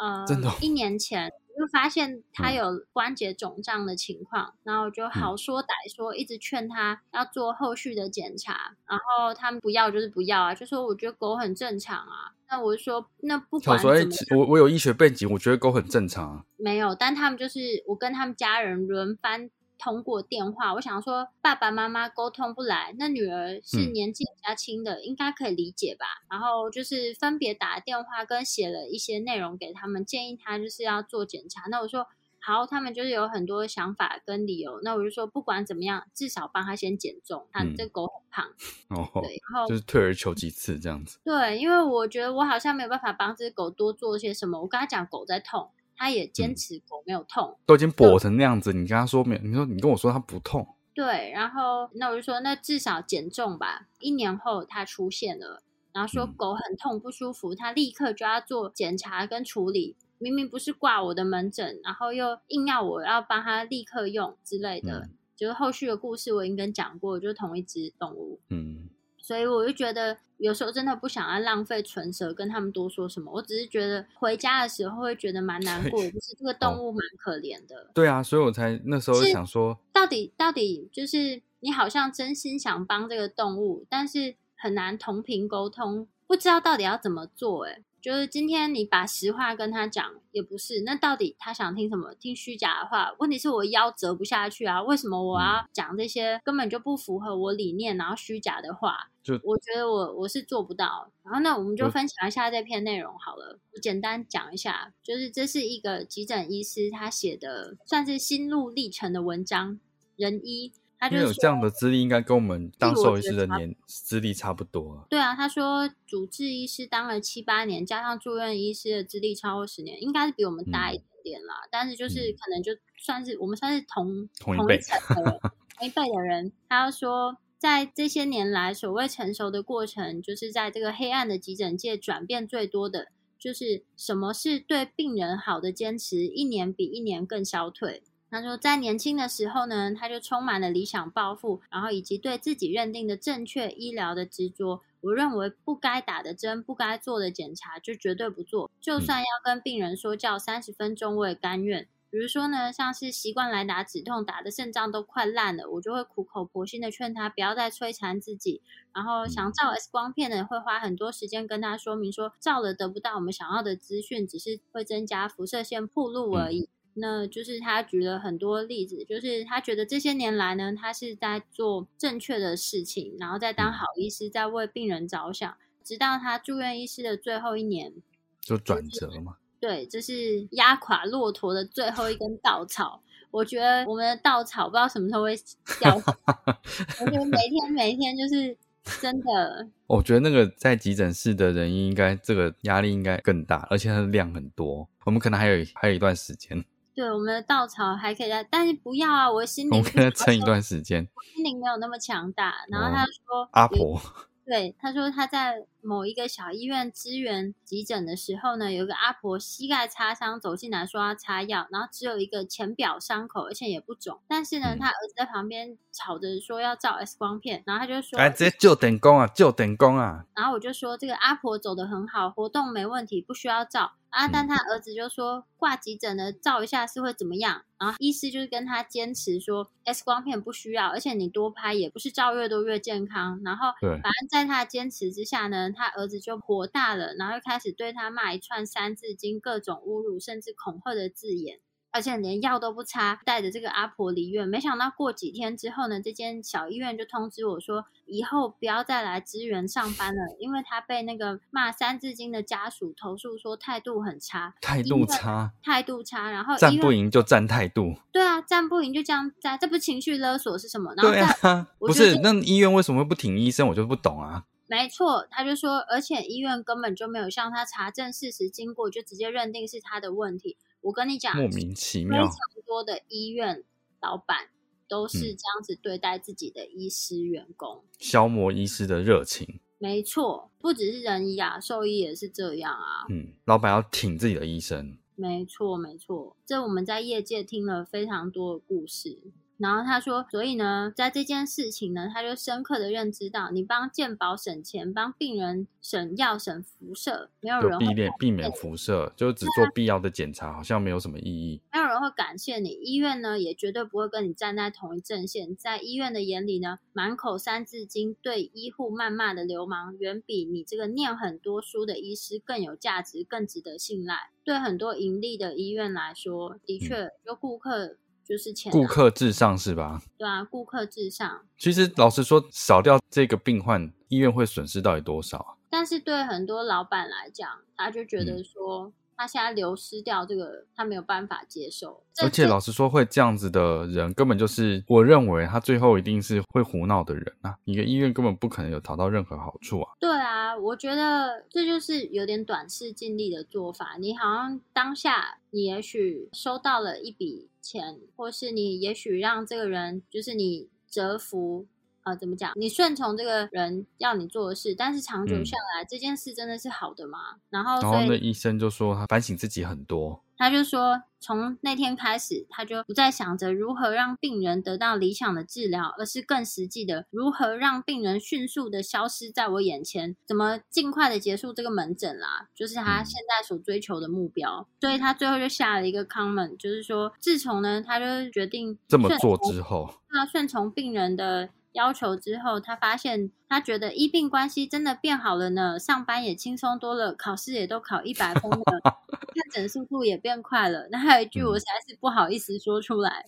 B: 呃
A: 真的哦，
B: 一年前我就发现他
A: 嗯
B: 有关节肿胀的情况，然后我就好说歹说，一直劝他要做后续的检查，然后他们不要就是不要啊，就说我觉得狗很正常啊。那我就说，那不
A: 我
B: 管
A: 说，哎
B: 怎么样，
A: 我我有医学背景，我觉得狗很正常啊。
B: 没有，但他们就是我跟他们家人轮番通过电话，我想说爸爸妈妈沟通不来，那女儿是
A: 嗯
B: 年纪比较轻的，应该可以理解吧？然后就是分别打电话跟写了一些内容给他们，建议他就是要做检查。那我说好，他们就是有很多想法跟理由。那我就说不管怎么样，至少帮他先减重，他
A: 嗯
B: 这狗很胖，
A: 哦，
B: 对，然后
A: 就是退而求其次这样子。
B: 对，因为我觉得我好像没有办法帮这只狗多做些什么。我跟他讲狗在痛，他也坚
A: 嗯
B: 持狗没有痛。
A: 都已经跛成那样子，你跟他说没有？你说你跟我说他不痛，
B: 对，然后那我就说，那至少减重吧。一年后它出现了，然后说
A: 嗯
B: 狗很痛不舒服，他立刻就要做检查跟处理。明明不是挂我的门诊，然后又硬要我要帮他立刻用之类的，
A: 嗯
B: 就是后续的故事我已经跟讲过，就是同一只动物，
A: 嗯，
B: 所以我就觉得有时候真的不想要浪费唇舌跟他们多说什么，我只是觉得回家的时候会觉得蛮难过的，就是这个动物蛮可怜的。
A: 对啊，所以我才那时候就想说，
B: 到底到底就是你好像真心想帮这个动物，但是很难同频沟通，不知道到底要怎么做、欸。就是今天你把实话跟他讲也不是，那到底他想听什么？听虚假的话？问题是我腰折不下去啊！为什么我要讲这些根本就不符合我理念，然后虚假的话？
A: 就
B: 我觉得我我是做不到。然后那我们就分享一下这篇内容好了，我简单讲一下，就是这是一个急诊医师他写的，算是心路历程的文章。人医他
A: 因为有
B: 就是说
A: 这样的资历，应该跟我们当兽医师的年资历差不多啊。
B: 对啊，他说主治医师当了七八年，加上住院医师的资历超过十年，应该是比我们大一点点啦。但是就是
A: 嗯
B: 可能就算是我们算是同
A: 同一辈
B: 的人，同一辈的人。他说，在这些年来，所谓成熟的过程，就是在这个黑暗的急诊界转变最多的，就是什么是对病人好的坚持，一年比一年更消退。他说，在年轻的时候呢，他就充满了理想抱负，然后以及对自己认定的正确医疗的执着。我认为不该打的针、不该做的检查，就绝对不做。就算要跟病人说叫三十分钟，我也甘愿。比如说呢，像是习惯来打止痛，打的肾脏都快烂了，我就会苦口婆心的劝他不要再摧残自己。然后想照 X 光片的，会花很多时间跟他说明说，照了得不到我们想要的资讯，只是会增加辐射线暴露而已。那就是他举了很多例子，就是他觉得这些年来呢，他是在做正确的事情，然后在当好医师，在为病人着想，直到他住院医师的最后一年，
A: 就转折嘛。
B: 对，这是压垮骆驼的最后一根稻草。我觉得我们的稻草不知道什么时候会掉。我觉得每天每天就是真的。
A: 我觉得那个在急诊室的人应该这个压力应该更大，而且它的量很多。我们可能还有还有一段时间。
B: 对，我们的稻草还可以再，但是不要啊！我心灵，
A: 我跟他撑一段时间，
B: 心灵没有那么强大。然后他说：“
A: 阿婆。”
B: 对，他说他在某一个小医院支援急诊的时候呢，有个阿婆膝盖擦伤走进来，说要擦药，然后只有一个浅表伤口，而且也不肿。但是呢，他儿子在旁边吵着说要照 X 光片，然后他就说：“
A: 哎，直接就等工啊，就等工啊。”
B: 然后我就说：“这个阿婆走的很好，活动没问题，不需要照。”啊！但他儿子就说挂急诊的照一下是会怎么样？然后医师就是跟他坚持说 X 光片不需要，而且你多拍也不是照越多越健康。然后反正在他的坚持之下呢，他儿子就火大了，然后就开始对他骂一串三字经，各种侮辱甚至恐吓的字眼。而且连药都不擦，带着这个阿婆离院。没想到过几天之后呢，这间小医院就通知我说，以后不要再来支援上班了，因为他被那个骂三字经的家属投诉说态度很差，
A: 态度差，
B: 态度差。然后
A: 站不赢就站态度，
B: 对啊，站不赢就这样站，这不情绪勒索是什么？
A: 对啊，不是那医院为什么会不挺医生？我就不懂啊。
B: 没错，他就说，而且医院根本就没有向他查证事实经过，就直接认定是他的问题。我跟你讲，
A: 莫名其妙，非
B: 常多的医院老板都是这样子对待自己的医师员工，
A: 消磨医师的热情。
B: 没错，不只是人医啊，兽医也是这样啊。
A: 嗯，老板要挺自己的医生。
B: 没错，没错，这我们在业界听了非常多的故事。然后他说，所以呢，在这件事情呢，他就深刻的认知到，你帮健保省钱，帮病人省药、省辐射，没有人
A: 避免避免辐射，就只做必要的检查，好像没有什么意义。
B: 没有人会感谢你，医院呢也绝对不会跟你站在同一阵线。在医院的眼里呢，满口三字经对医护谩骂的流氓，远比你这个念很多书的医师更有价值，更值得信赖。对很多盈利的医院来说，的确就顾客。就是钱，
A: 顾客至上是吧？
B: 对啊，顾客至上。
A: 其实老实说，少掉这个病患，医院会损失到底多少？
B: 但是对很多老板来讲，他就觉得说。他现在流失掉这个，他没有办法接受。
A: 而且老实说，会这样子的人，根本就是我认为他最后一定是会胡闹的人啊！一个医院根本不可能有讨到任何好处啊！
B: 对啊，我觉得这就是有点短视尽力的做法。你好像当下，你也许收到了一笔钱，或是你也许让这个人，就是你折服。呃，怎么讲？你顺从这个人要你做的事，但是长久下来，这件事真的是好的吗？然后，
A: 然后那医生就说他反省自己很多。
B: 他就说，从那天开始，他就不再想着如何让病人得到理想的治疗，而是更实际的如何让病人迅速的消失在我眼前，怎么尽快的结束这个门诊啦，就是他现在所追求的目标。所以他最后就下了一个 comment，就是说，自从呢，他就决定
A: 这么做之后，
B: 那顺从病人的。要求之后，他发现他觉得医病关系真的变好了呢，上班也轻松多了，考试也都考一百分了，看诊速度也变快了。那还有一句，我实在是不好意思说出来。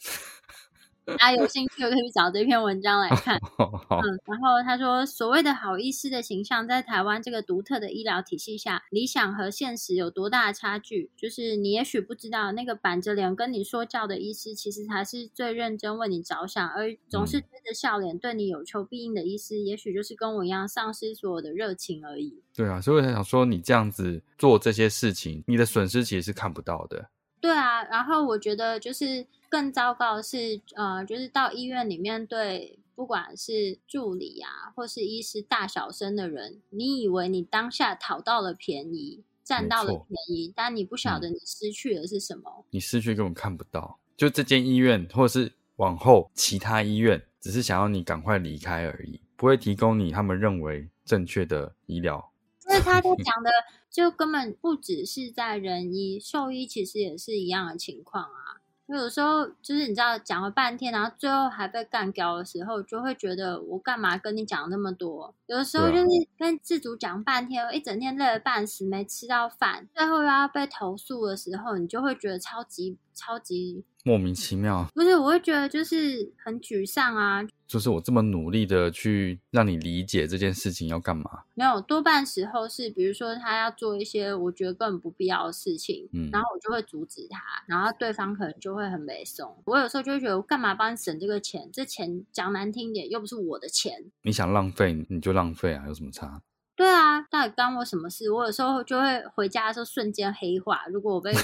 B: 大家有兴趣可以去找这篇文章来看。嗯，然后他说，所谓的好医师的形象，在台湾这个独特的医疗体系下，理想和现实有多大的差距？就是你也许不知道，那个板着脸跟你说教的医师，其实才是最认真为你着想，而总是堆着笑脸对你有求必应的医师，也许就是跟我一样丧失所有的热情而已。
A: 对啊，所以我才想说，你这样子做这些事情，你的损失其实是看不到的。
B: 对啊，然后我觉得就是更糟糕的是，呃，就是到医院里面对不管是助理啊，或是医师大小声的人，你以为你当下讨到了便宜，占到了便宜，但你不晓得你失去的是什么，
A: 你失去根本看不到。就这间医院或者是往后其他医院，只是想要你赶快离开而已，不会提供你他们认为正确的医疗。
B: 所以他在 讲的就根本不只是在人医，兽医其实也是一样的情况啊。有时候就是你知道讲了半天，然后最后还被干掉的时候，就会觉得我干嘛跟你讲那么多？有的时候就是跟自主讲半天，一整天累得半死，没吃到饭，最后又要被投诉的时候，你就会觉得超级超级。
A: 莫名其妙，
B: 不是，我会觉得就是很沮丧啊。
A: 就是我这么努力的去让你理解这件事情要干嘛？
B: 没有，多半时候是，比如说他要做一些我觉得根本不必要的事情，嗯，然后我就会阻止他，然后对方可能就会很没送。我有时候就会觉得，我干嘛帮你省这个钱？这钱讲难听点，又不是我的钱。
A: 你想浪费你就浪费啊，有什么差？
B: 对啊，到底关我什么事？我有时候就会回家的时候瞬间黑化。如果我被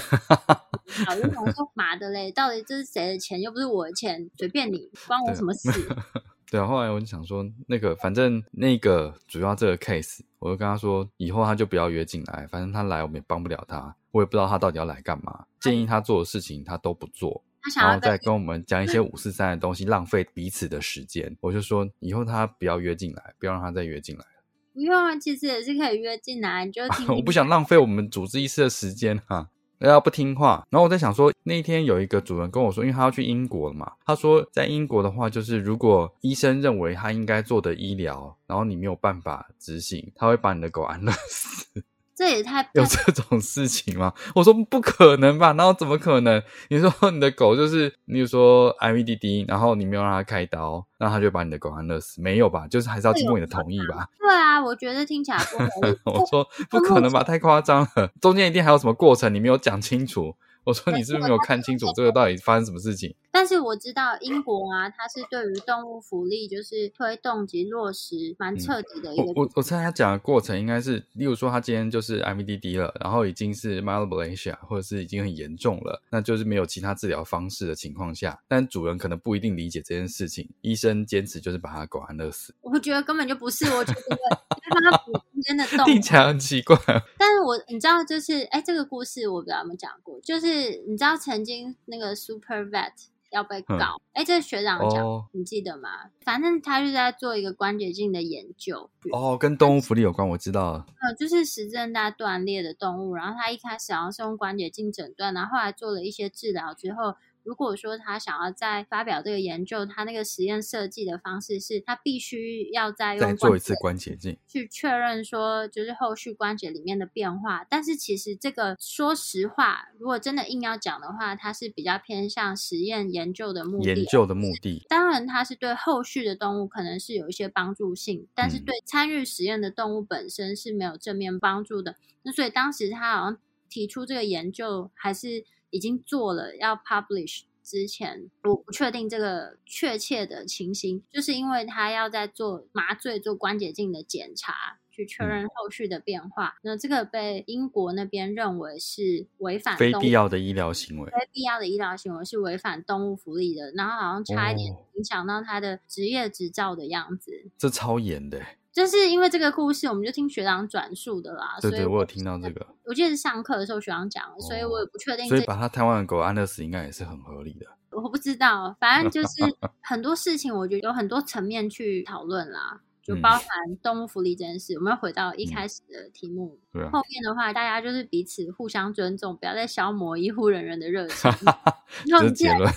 B: 好，就想说麻的嘞，到底这是谁的钱？又不是我的钱，随便你，关我什么事？
A: 对啊，后来我就想说，那个反正那个主要这个 case，我就跟他说，以后他就不要约进来，反正他来我们也帮不了他，我也不知道他到底要来干嘛。建议他做的事情他都不做，然后再跟我们讲一些五四三的东西，浪费彼此的时间。我就说，以后他不要约进来，不要让他再约进来。
B: 不用啊，其实也是可以约进来，你就听。
A: 我不想浪费我们主治医师的时间哈，要不听话。然后我在想说，那一天有一个主人跟我说，因为他要去英国了嘛，他说在英国的话，就是如果医生认为他应该做的医疗，然后你没有办法执行，他会把你的狗安乐死。
B: 这也太
A: 有这种事情吗？我说不可能吧，然后怎么可能？你说 你的狗就是，你如说 I V D D，然后你没有让它开刀，那它就把你的狗安乐死？没有吧？就是还是要经过你的同意吧？
B: 对啊，我觉得听起来 不可能。
A: 我说不可能吧，太夸张了，中间一定还有什么过程，你没有讲清楚。我说你是不是没有看清楚这个到底发生什么事情？
B: 但是我知道英国啊，它是对于动物福利就是推动及落实蛮彻底的一个。
A: 我我猜他讲的过程应该是，例如说他今天就是 IVDD 了，然后已经是 Malasia 或者是已经很严重了，那就是没有其他治疗方式的情况下，但主人可能不一定理解这件事情，医生坚持就是把他狗安乐死。
B: 我觉得根本就不是，我觉得 间的洞，
A: 听起来很奇怪。
B: 但是我你知道，就是哎，这个故事我不知道有没有讲过，就是你知道曾经那个 Super Vet。要被告？哎，这学长讲，你记得吗？反正他是在做一个关节镜的研究。
A: 哦，跟动物福利有关，我知道了。
B: 呃，就是实证大断裂的动物，然后他一开始好像是用关节镜诊断，然后后来做了一些治疗之后。如果说他想要再发表这个研究，他那个实验设计的方式是，他必须要再用
A: 做一次关节镜
B: 去确认说，就是后续关节里面的变化。但是其实这个说实话，如果真的硬要讲的话，它是比较偏向实验研究的目
A: 的。研究的目的，
B: 当然它是对后续的动物可能是有一些帮助性，但是对参与实验的动物本身是没有正面帮助的。那所以当时他好像提出这个研究还是。已经做了要 publish 之前，我不确定这个确切的情形，就是因为他要在做麻醉、做关节镜的检查，去确认后续的变化。那这个被英国那边认为是违反
A: 非必要的医疗行为，
B: 非必要的医疗行为是违反动物福利的，然后好像差一点影响到他的职业执照的样子。
A: 这超严的。
B: 就是因为这个故事，我们就听学长转述的啦。
A: 对对，我有听到这个。
B: 我记得是上课的时候学长讲，所以我也不确定。
A: 所以把他台湾的狗安乐死，应该也是很合理的。
B: 我不知道，反正就是 很多事情，我觉得有很多层面去讨论啦，就包含动物福利这件事。我们要回到一开始的题目，后面的话，大家就是彼此互相尊重，不要再消磨医护人员的热情。
A: 这是结论。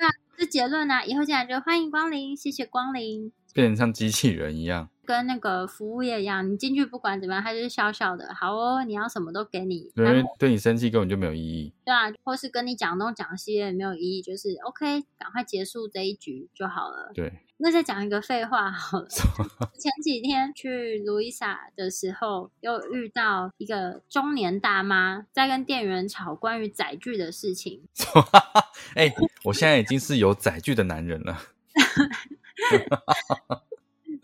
B: 那这结论呢？以后进来就欢迎光临，谢谢光临。
A: 变成像机器人一样。
B: 跟那个服务业一样，你进去不管怎么样，他就是笑笑的。好哦，你要什么都给你。
A: 对，对你生气根本就没有意义。
B: 对啊，或是跟你讲东讲西也没有意义，就是 OK，赶快结束这一局就好了。
A: 对，
B: 那再讲一个废话好了。前几天去卢伊莎的时候，又遇到一个中年大妈在跟店员吵关于载具的事情。
A: 哎，我现在已经是有载具的男人了。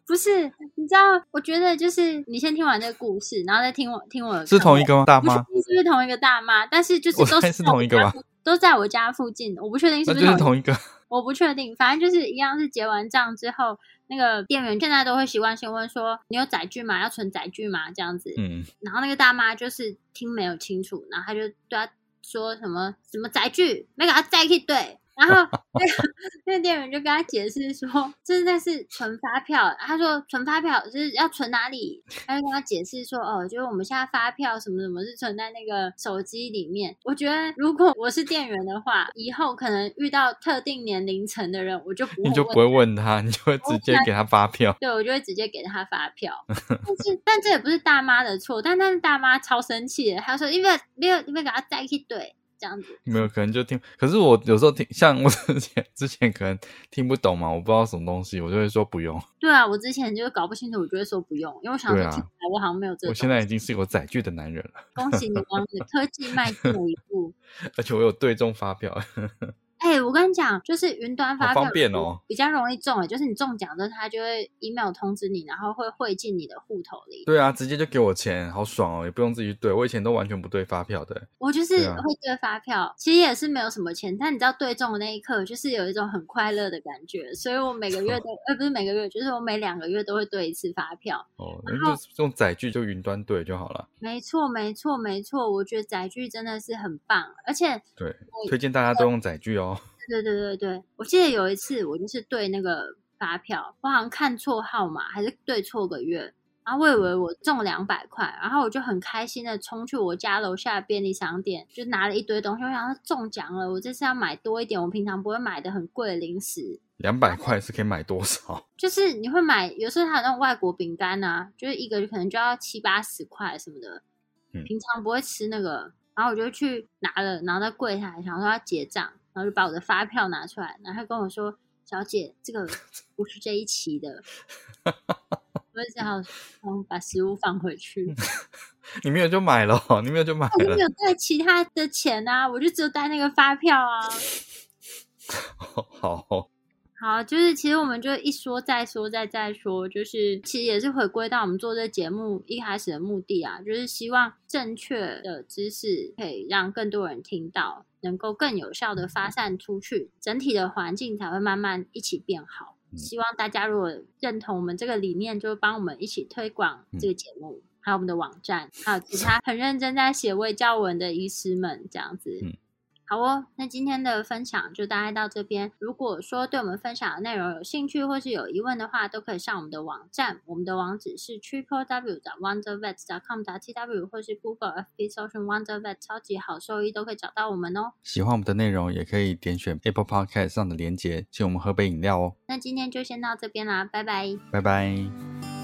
B: 不是，你知道？我觉得就是你先听完这个故事，然后再听我听我。
A: 是同一个吗？大妈？是
B: 不是同一个大妈？但是就是都
A: 是同一个吗？
B: 都在我家附近，我不确定是不是
A: 同一个。
B: 我不确定，反正就是一样，是结完账之后，那个店员现在都会习惯性问说：“你有载具吗？要存载具吗？”这样子。嗯。然后那个大妈就是听没有清楚，然后他就对他说什么什么载具，那个啊载去对。然后那个那个店员就跟他解释说，这那是存发票。他说存发票就是要存哪里？他就跟他解释说，哦，就是我们现在发票什么什么是存在那个手机里面。我觉得如果我是店员的话，以后可能遇到特定年龄层的人，我就不
A: 你就不会问他，你就会直接给他发票。
B: 对，我就会直接给他发票。但是，但这也不是大妈的错，但但是大妈超生气的，她说因为没有没有给他带去对。这样子
A: 没有可能就听，可是我有时候听，像我 之前之前可能听不懂嘛，我不知道什么东西，我就会说不用。
B: 对啊，我之前就搞不清楚，我就会说不用，因为我想我好像没有这个。
A: 我现在已经是有载具的男人了，
B: 恭喜你往 科技迈进了一步，
A: 而且我有对中发票。
B: 哎，我跟你讲，就是云端发
A: 方便哦，
B: 比较容易中。哎，就是你中奖的，他就会 email 通知你，然后会汇进你的户头里。
A: 对啊，直接就给我钱，好爽哦，也不用自己对。我以前都完全不对发票的。
B: 我就是会对发票，其实也是没有什么钱，但你知道对中的那一刻，就是有一种很快乐的感觉。所以我每个月 都，呃，不是每个月，就是我每两个月都会对一次发票。
A: 哦，那就用载具就云端对就好了。
B: 没错，没错，没错。我觉得载具真的是很棒，而且
A: 对，推荐大家都用载具哦。
B: 对对对对，我记得有一次我就是对那个发票，我好像看错号码，还是对错个月，然后我以为我中两百块，然后我就很开心的冲去我家楼下便利商店，就拿了一堆东西，我想说中奖了，我这次要买多一点，我平常不会买的很贵的零食。
A: 两百块是可以买多少？
B: 就是你会买，有时候还有那种外国饼干啊，就是一个可能就要七八十块什么的，平常不会吃那个，然后我就去拿了，然后在柜台想说要结账。然后就把我的发票拿出来，然后跟我说：“小姐，这个不是这一期的。”我只好嗯把食物放回去。
A: 你没有就买了，你没有就买了。
B: 我没有带其他的钱啊，我就只有带那个发票啊。
A: 好。
B: 好，就是其实我们就一说再说再再说，就是其实也是回归到我们做这节目一开始的目的啊，就是希望正确的知识可以让更多人听到，能够更有效的发散出去，整体的环境才会慢慢一起变好。希望大家如果认同我们这个理念，就帮我们一起推广这个节目，还有我们的网站，还有其他很认真在写卫教文的医师们，这样子。好哦，那今天的分享就大概到这边。如果说对我们分享的内容有兴趣或是有疑问的话，都可以上我们的网站，我们的网址是 triple w 的 wondervet com 打 t w 或是 Google FB 搜寻 wondervet 超级好兽医都可以找到我们哦。
A: 喜欢我们的内容，也可以点选 Apple Podcast 上的连结，请我们喝杯饮料哦。
B: 那今天就先到这边啦，拜拜，
A: 拜拜。